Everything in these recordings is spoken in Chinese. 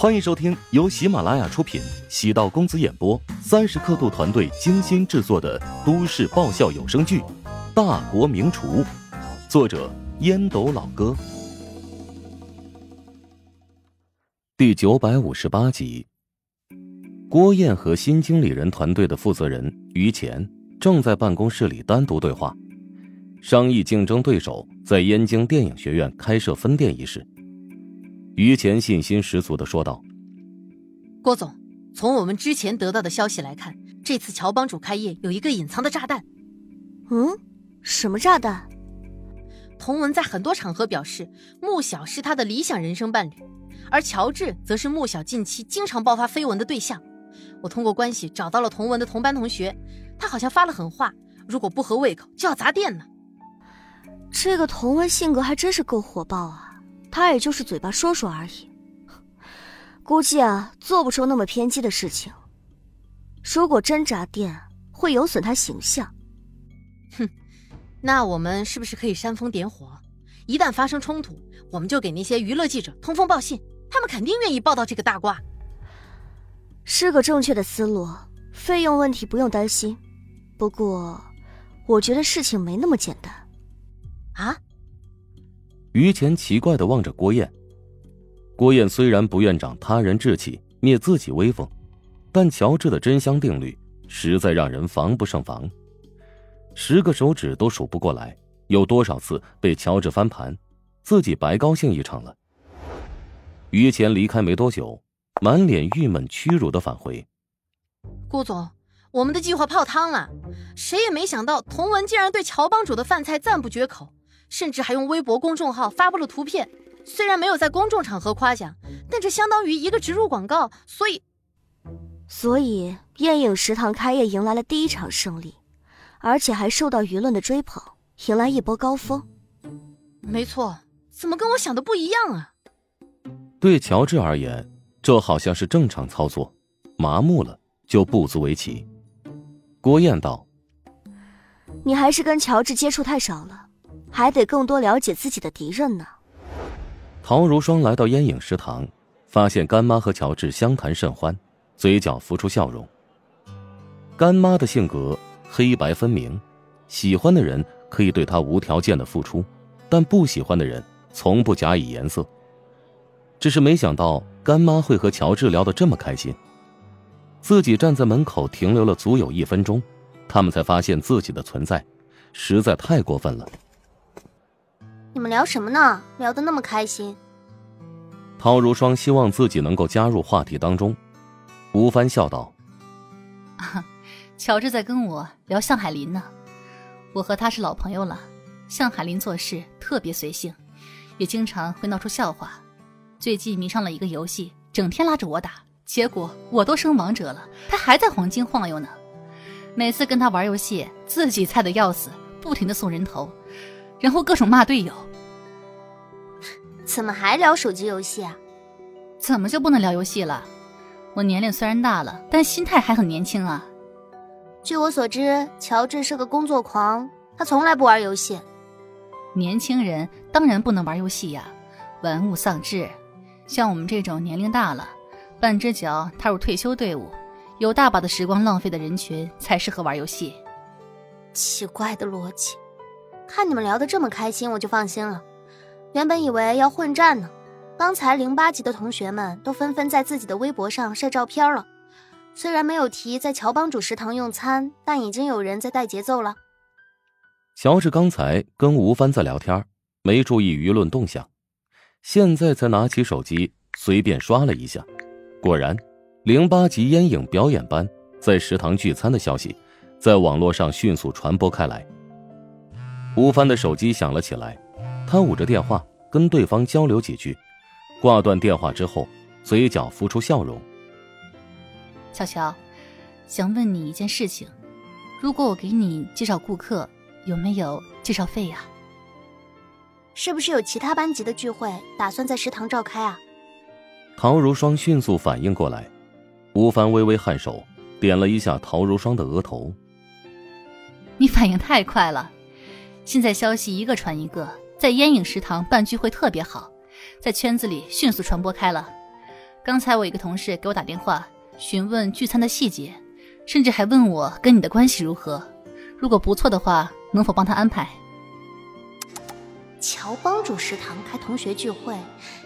欢迎收听由喜马拉雅出品、喜道公子演播、三十刻度团队精心制作的都市爆笑有声剧《大国名厨》，作者烟斗老哥，第九百五十八集。郭燕和新经理人团队的负责人于前正在办公室里单独对话，商议竞争对手在燕京电影学院开设分店一事。于前信心十足的说道：“郭总，从我们之前得到的消息来看，这次乔帮主开业有一个隐藏的炸弹。嗯，什么炸弹？童文在很多场合表示，穆小是他的理想人生伴侣，而乔治则是穆小近期经常爆发绯闻的对象。我通过关系找到了童文的同班同学，他好像发了狠话，如果不合胃口就要砸店呢。这个童文性格还真是够火爆啊。”他也就是嘴巴说说而已，估计啊做不出那么偏激的事情。如果真砸店，会有损他形象。哼，那我们是不是可以煽风点火？一旦发生冲突，我们就给那些娱乐记者通风报信，他们肯定愿意报道这个大瓜。是个正确的思路，费用问题不用担心。不过，我觉得事情没那么简单。啊？于谦奇怪的望着郭燕，郭燕虽然不愿长他人志气，灭自己威风，但乔治的真香定律实在让人防不胜防。十个手指都数不过来，有多少次被乔治翻盘，自己白高兴一场了。于谦离开没多久，满脸郁闷屈辱的返回：“郭总，我们的计划泡汤了，谁也没想到童文竟然对乔帮主的饭菜赞不绝口。”甚至还用微博公众号发布了图片，虽然没有在公众场合夸奖，但这相当于一个植入广告，所以，所以宴影食堂开业迎来了第一场胜利，而且还受到舆论的追捧，迎来一波高峰。没错，怎么跟我想的不一样啊？对乔治而言，这好像是正常操作，麻木了就不足为奇。郭燕道：“你还是跟乔治接触太少了。”还得更多了解自己的敌人呢。陶如霜来到烟影食堂，发现干妈和乔治相谈甚欢，嘴角浮出笑容。干妈的性格黑白分明，喜欢的人可以对她无条件的付出，但不喜欢的人从不假以颜色。只是没想到干妈会和乔治聊得这么开心。自己站在门口停留了足有一分钟，他们才发现自己的存在，实在太过分了。你们聊什么呢？聊得那么开心。陶如霜希望自己能够加入话题当中。吴帆笑道：“乔治在跟我聊向海林呢。我和他是老朋友了。向海林做事特别随性，也经常会闹出笑话。最近迷上了一个游戏，整天拉着我打，结果我都升王者了，他还在黄金晃悠呢。每次跟他玩游戏，自己菜的要死，不停的送人头。”然后各种骂队友，怎么还聊手机游戏啊？怎么就不能聊游戏了？我年龄虽然大了，但心态还很年轻啊。据我所知，乔治是个工作狂，他从来不玩游戏。年轻人当然不能玩游戏呀，玩物丧志。像我们这种年龄大了，半只脚踏入退休队伍，有大把的时光浪费的人群才适合玩游戏。奇怪的逻辑。看你们聊得这么开心，我就放心了。原本以为要混战呢，刚才零八级的同学们都纷纷在自己的微博上晒照片了。虽然没有提在乔帮主食堂用餐，但已经有人在带节奏了。乔治刚才跟吴帆在聊天，没注意舆论动向，现在才拿起手机随便刷了一下，果然，零八级烟影表演班在食堂聚餐的消息，在网络上迅速传播开来。吴帆的手机响了起来，他捂着电话跟对方交流几句，挂断电话之后，嘴角浮出笑容。乔乔，想问你一件事情，如果我给你介绍顾客，有没有介绍费呀？是不是有其他班级的聚会打算在食堂召开啊？陶如霜迅速反应过来，吴凡微微颔首，点了一下陶如霜的额头。你反应太快了。现在消息一个传一个，在烟影食堂办聚会特别好，在圈子里迅速传播开了。刚才我一个同事给我打电话，询问聚餐的细节，甚至还问我跟你的关系如何。如果不错的话，能否帮他安排？乔帮主食堂开同学聚会，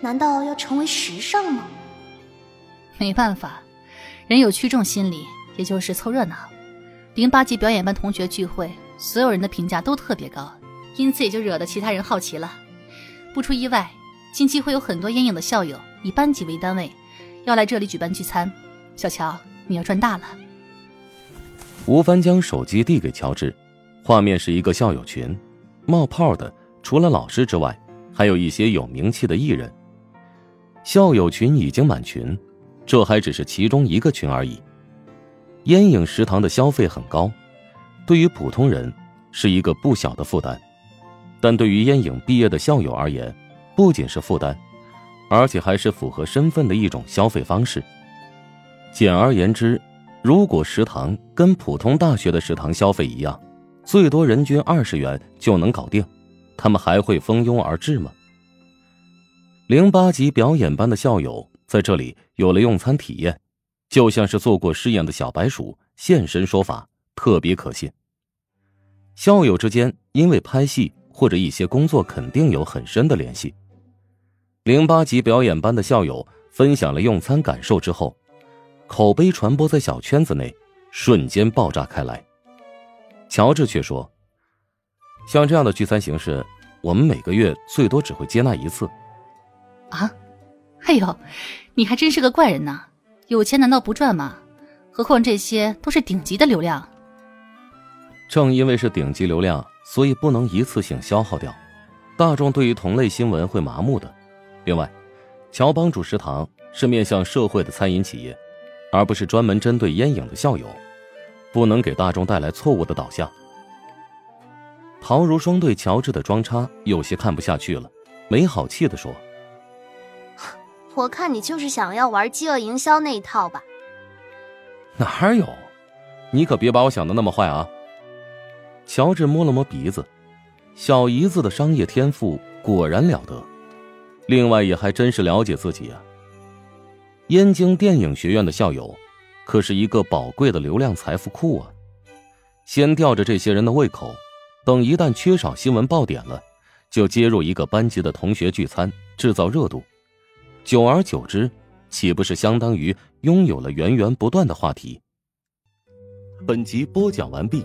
难道要成为时尚吗？没办法，人有趋众心理，也就是凑热闹。零八级表演班同学聚会，所有人的评价都特别高，因此也就惹得其他人好奇了。不出意外，近期会有很多烟影的校友以班级为单位，要来这里举办聚餐。小乔，你要赚大了。吴帆将手机递给乔治，画面是一个校友群，冒泡的除了老师之外，还有一些有名气的艺人。校友群已经满群，这还只是其中一个群而已。烟影食堂的消费很高，对于普通人是一个不小的负担，但对于烟影毕业的校友而言，不仅是负担，而且还是符合身份的一种消费方式。简而言之，如果食堂跟普通大学的食堂消费一样，最多人均二十元就能搞定，他们还会蜂拥而至吗？零八级表演班的校友在这里有了用餐体验。就像是做过试验的小白鼠现身说法，特别可信。校友之间因为拍戏或者一些工作，肯定有很深的联系。零八级表演班的校友分享了用餐感受之后，口碑传播在小圈子内，瞬间爆炸开来。乔治却说：“像这样的聚餐形式，我们每个月最多只会接纳一次。”啊，哎呦，你还真是个怪人呐！有钱难道不赚吗？何况这些都是顶级的流量。正因为是顶级流量，所以不能一次性消耗掉。大众对于同类新闻会麻木的。另外，乔帮主食堂是面向社会的餐饮企业，而不是专门针对烟瘾的校友，不能给大众带来错误的导向。陶如霜对乔治的装叉有些看不下去了，没好气的说。我看你就是想要玩饥饿营销那一套吧？哪有？你可别把我想的那么坏啊！乔治摸了摸鼻子，小姨子的商业天赋果然了得，另外也还真是了解自己啊。燕京电影学院的校友，可是一个宝贵的流量财富库啊！先吊着这些人的胃口，等一旦缺少新闻爆点了，就接入一个班级的同学聚餐，制造热度。久而久之，岂不是相当于拥有了源源不断的话题？本集播讲完毕，